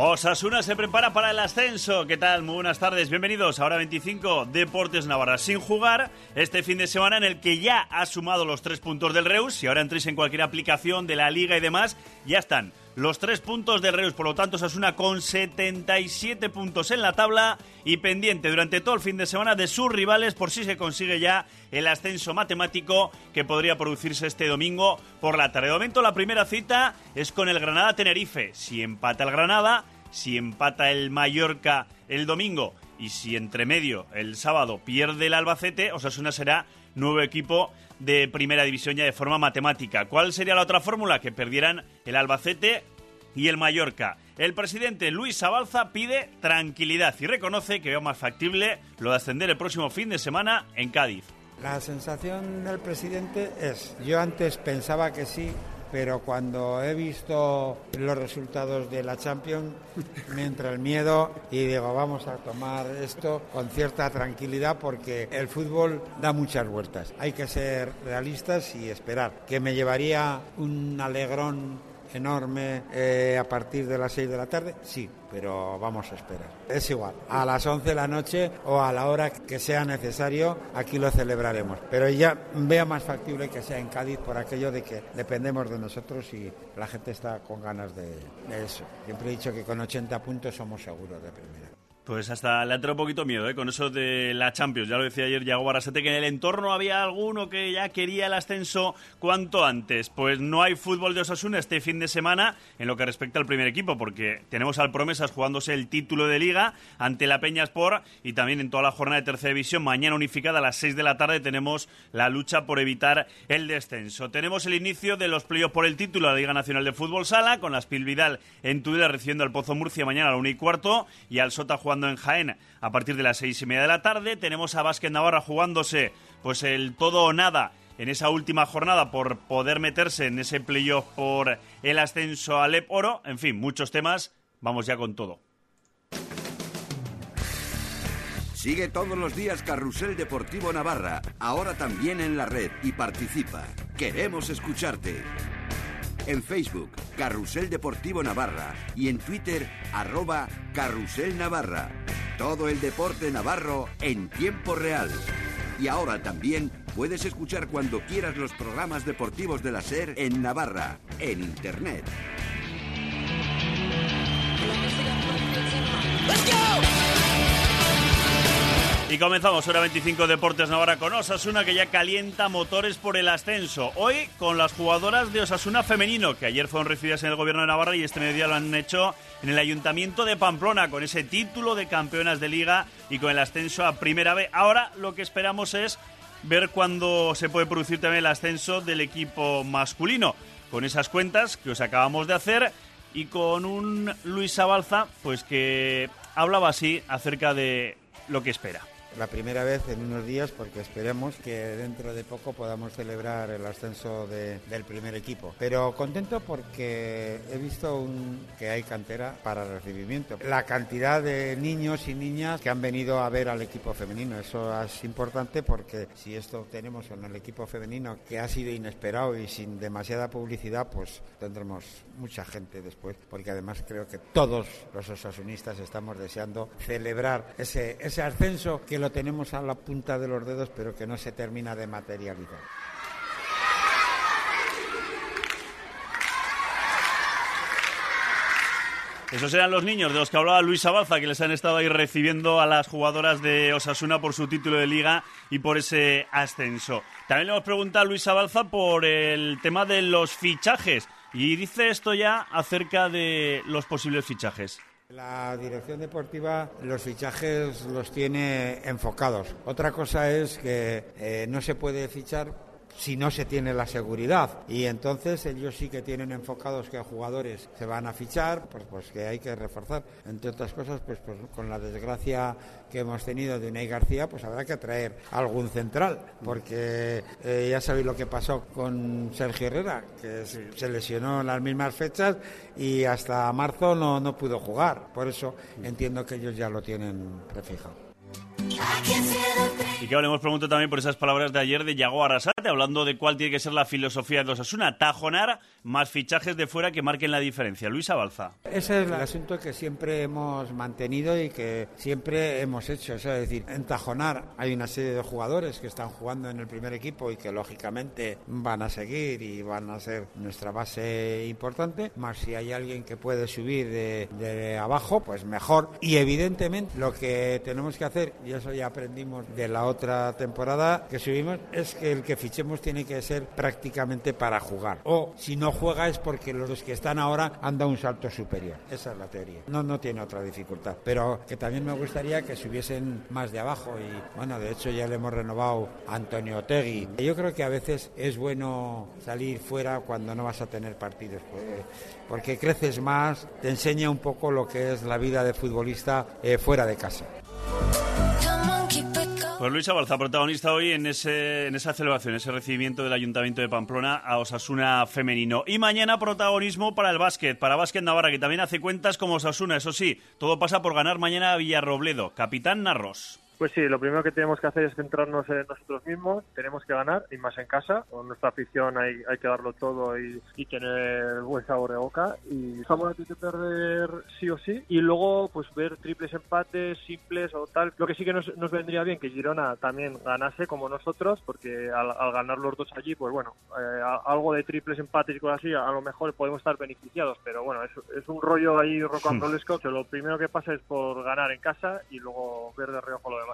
Osasuna se prepara para el ascenso. ¿Qué tal? Muy buenas tardes. Bienvenidos a Hora 25 Deportes Navarra. Sin jugar este fin de semana en el que ya ha sumado los tres puntos del Reus. Si ahora entréis en cualquier aplicación de la Liga y demás, ya están los tres puntos del Reus. Por lo tanto, Osasuna con 77 puntos en la tabla y pendiente durante todo el fin de semana de sus rivales por si se consigue ya el ascenso matemático que podría producirse este domingo por la tarde. De momento, la primera cita es con el Granada Tenerife. Si empata el Granada si empata el Mallorca el domingo y si entre medio el sábado pierde el Albacete, Osasuna será nuevo equipo de primera división ya de forma matemática. ¿Cuál sería la otra fórmula? Que perdieran el Albacete y el Mallorca. El presidente Luis Abalza pide tranquilidad y reconoce que veo más factible lo de ascender el próximo fin de semana en Cádiz. La sensación del presidente es, yo antes pensaba que sí, pero cuando he visto los resultados de la Champions me entra el miedo y digo vamos a tomar esto con cierta tranquilidad porque el fútbol da muchas vueltas. Hay que ser realistas y esperar. Que me llevaría un alegrón enorme eh, a partir de las 6 de la tarde? Sí, pero vamos a esperar. Es igual, a las 11 de la noche o a la hora que sea necesario, aquí lo celebraremos. Pero ya veo más factible que sea en Cádiz por aquello de que dependemos de nosotros y la gente está con ganas de, de eso. Siempre he dicho que con 80 puntos somos seguros de primera. Pues hasta le ha entrado un poquito miedo, ¿eh? Con eso de la Champions. Ya lo decía ayer Yago Barrasete, que en el entorno había alguno que ya quería el ascenso cuanto antes. Pues no hay fútbol de Osasuna este fin de semana en lo que respecta al primer equipo, porque tenemos al Promesas jugándose el título de Liga ante la Peña Sport y también en toda la jornada de tercera división. Mañana unificada a las 6 de la tarde tenemos la lucha por evitar el descenso. Tenemos el inicio de los playoffs por el título de la Liga Nacional de Fútbol Sala, con las Vidal en Tudela recibiendo al Pozo Murcia mañana a la 1 y cuarto y al Sota jugando en Jaén a partir de las seis y media de la tarde. Tenemos a Vázquez Navarra jugándose pues el todo o nada en esa última jornada por poder meterse en ese playoff por el ascenso al EP Oro. En fin, muchos temas. Vamos ya con todo. Sigue todos los días Carrusel Deportivo Navarra, ahora también en la red y participa. Queremos escucharte en Facebook, Carrusel Deportivo Navarra y en Twitter, arroba Carrusel Navarra. Todo el deporte navarro en tiempo real. Y ahora también puedes escuchar cuando quieras los programas deportivos de la SER en Navarra, en Internet. Y comenzamos hora 25 Deportes Navarra con Osasuna que ya calienta motores por el ascenso. Hoy con las jugadoras de Osasuna femenino que ayer fueron recibidas en el gobierno de Navarra y este mediodía lo han hecho en el Ayuntamiento de Pamplona con ese título de campeonas de liga y con el ascenso a Primera B. Ahora lo que esperamos es ver cuándo se puede producir también el ascenso del equipo masculino con esas cuentas que os acabamos de hacer y con un Luis Abalza pues que hablaba así acerca de lo que espera la primera vez en unos días porque esperemos que dentro de poco podamos celebrar el ascenso del primer equipo. Pero contento porque he visto que hay cantera para recibimiento. La cantidad de niños y niñas que han venido a ver al equipo femenino, eso es importante porque si esto tenemos en el equipo femenino que ha sido inesperado y sin demasiada publicidad, pues tendremos mucha gente después, porque además creo que todos los osasunistas estamos deseando celebrar ese, ese ascenso que lo tenemos a la punta de los dedos, pero que no se termina de materializar. Esos eran los niños de los que hablaba Luis Abalza, que les han estado ahí recibiendo a las jugadoras de Osasuna por su título de liga y por ese ascenso. También le hemos preguntado a Luis Abalza por el tema de los fichajes. Y dice esto ya acerca de los posibles fichajes. La dirección deportiva los fichajes los tiene enfocados. Otra cosa es que eh, no se puede fichar si no se tiene la seguridad. Y entonces ellos sí que tienen enfocados que jugadores se van a fichar, pues, pues que hay que reforzar. Entre otras cosas, pues, pues con la desgracia que hemos tenido de Unai García, pues habrá que traer algún central, porque eh, ya sabéis lo que pasó con Sergio Herrera, que se lesionó en las mismas fechas y hasta marzo no, no pudo jugar. Por eso entiendo que ellos ya lo tienen prefijado. Y que hablemos pregunto también por esas palabras de ayer de Yago Arrasate, hablando de cuál tiene que ser la filosofía de Osasuna. Tajonar más fichajes de fuera que marquen la diferencia. Luis Abalza. Ese es el asunto que siempre hemos mantenido y que siempre hemos hecho. es decir, en Tajonar hay una serie de jugadores que están jugando en el primer equipo y que lógicamente van a seguir y van a ser nuestra base importante. Más si hay alguien que puede subir de, de abajo, pues mejor. Y evidentemente lo que tenemos que hacer, y eso ya aprendimos de la otra temporada que subimos es que el que fichemos tiene que ser prácticamente para jugar. O si no juega es porque los que están ahora han dado un salto superior. Esa es la teoría. No, no tiene otra dificultad. Pero que también me gustaría que subiesen más de abajo. Y bueno, de hecho ya le hemos renovado a Antonio Tegui. Yo creo que a veces es bueno salir fuera cuando no vas a tener partidos. Porque, creces más, te enseña un poco lo que es la vida de futbolista eh, fuera de casa. Pues Luis Abalza, protagonista hoy en, ese, en esa celebración, ese recibimiento del Ayuntamiento de Pamplona a Osasuna femenino. Y mañana protagonismo para el básquet, para Básquet Navarra, que también hace cuentas como Osasuna. Eso sí, todo pasa por ganar mañana a Villarrobledo. Capitán Narros. Pues sí, lo primero que tenemos que hacer es centrarnos en nosotros mismos, tenemos que ganar y más en casa, con nuestra afición hay, hay que darlo todo y, y tener buen sabor de boca. Y estamos aquí de perder sí o sí. Y luego pues ver triples empates, simples o tal, lo que sí que nos, nos vendría bien que Girona también ganase como nosotros porque al, al ganar los dos allí pues bueno, eh, algo de triples empates y cosas así a, lo mejor podemos estar beneficiados. Pero bueno, es, es un rollo ahí rocambolesco que lo primero que pasa es por ganar en casa y luego ver de reojo lo demás.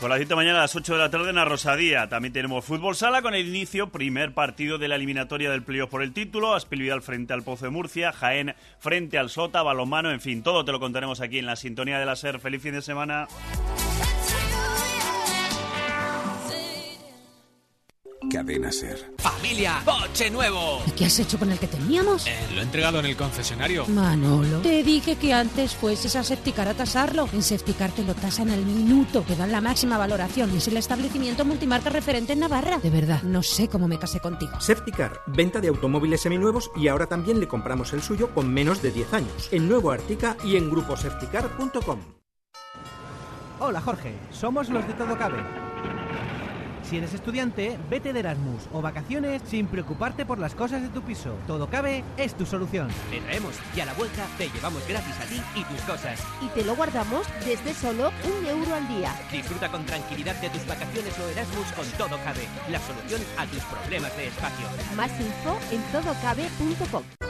Con la cita mañana a las 8 de la tarde en la Rosadía. También tenemos fútbol sala con el inicio, primer partido de la eliminatoria del playoff por el título, Aspilvidal frente al Pozo de Murcia, Jaén frente al Sota, balonmano, en fin, todo te lo contaremos aquí en la sintonía de la SER. Feliz fin de semana. Cadena Ser. ¡Familia! ¡Coche nuevo! ¿Y qué has hecho con el que teníamos? Eh, lo he entregado en el concesionario. Manolo, te dije que antes fueses a Septicar a tasarlo. En Septicar te lo tasan al minuto, te dan la máxima valoración y es el establecimiento multimarca referente en Navarra. De verdad, no sé cómo me casé contigo. Septicar, venta de automóviles seminuevos y ahora también le compramos el suyo con menos de 10 años. En Nuevo Artica y en gruposepticar.com. Hola Jorge, somos los de Todo Cabe. Si eres estudiante, vete de Erasmus o vacaciones sin preocuparte por las cosas de tu piso. Todo cabe es tu solución. Te traemos y a la vuelta te llevamos gratis a ti y tus cosas. Y te lo guardamos desde solo un euro al día. Disfruta con tranquilidad de tus vacaciones o Erasmus con Todo Cabe, la solución a tus problemas de espacio. Más info en todocabe.com.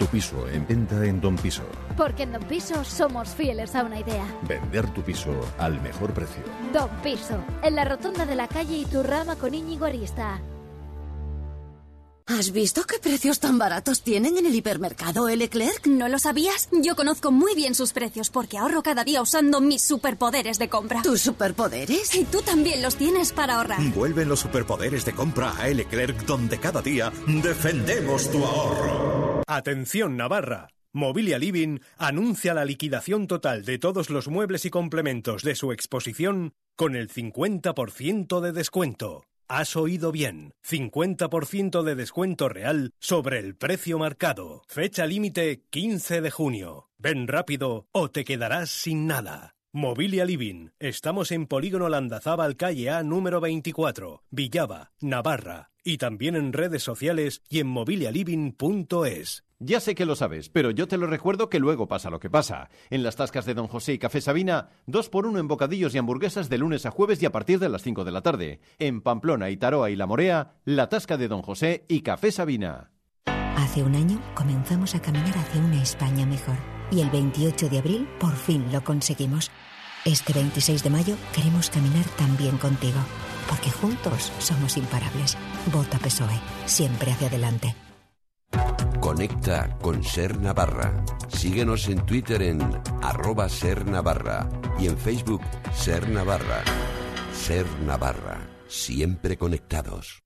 Tu piso en venta en Don Piso. Porque en Don Piso somos fieles a una idea. Vender tu piso al mejor precio. Don Piso, en la rotonda de la calle Iturrama con Íñigo Arista. ¿Has visto qué precios tan baratos tienen en el hipermercado Leclerc? ¿No lo sabías? Yo conozco muy bien sus precios porque ahorro cada día usando mis superpoderes de compra. ¿Tus superpoderes? Y tú también los tienes para ahorrar. Vuelven los superpoderes de compra a Leclerc donde cada día defendemos tu ahorro. Atención Navarra. Mobilia Living anuncia la liquidación total de todos los muebles y complementos de su exposición con el 50% de descuento. Has oído bien. 50% de descuento real sobre el precio marcado. Fecha límite 15 de junio. Ven rápido o te quedarás sin nada. Mobilia Living. Estamos en Polígono Landazábal, calle A número 24, Villava, Navarra. Y también en redes sociales y en mobilialiving.es. Ya sé que lo sabes, pero yo te lo recuerdo que luego pasa lo que pasa. En las tascas de Don José y Café Sabina, dos por uno en bocadillos y hamburguesas de lunes a jueves y a partir de las 5 de la tarde. En Pamplona, Itaroa y La Morea, la tasca de Don José y Café Sabina. Hace un año comenzamos a caminar hacia una España mejor. Y el 28 de abril por fin lo conseguimos. Este 26 de mayo queremos caminar también contigo. Porque juntos somos imparables. Vota PSOE. Siempre hacia adelante. Conecta con Ser Navarra. Síguenos en Twitter en arroba Navarra y en Facebook Ser Navarra. Ser Navarra. Siempre conectados.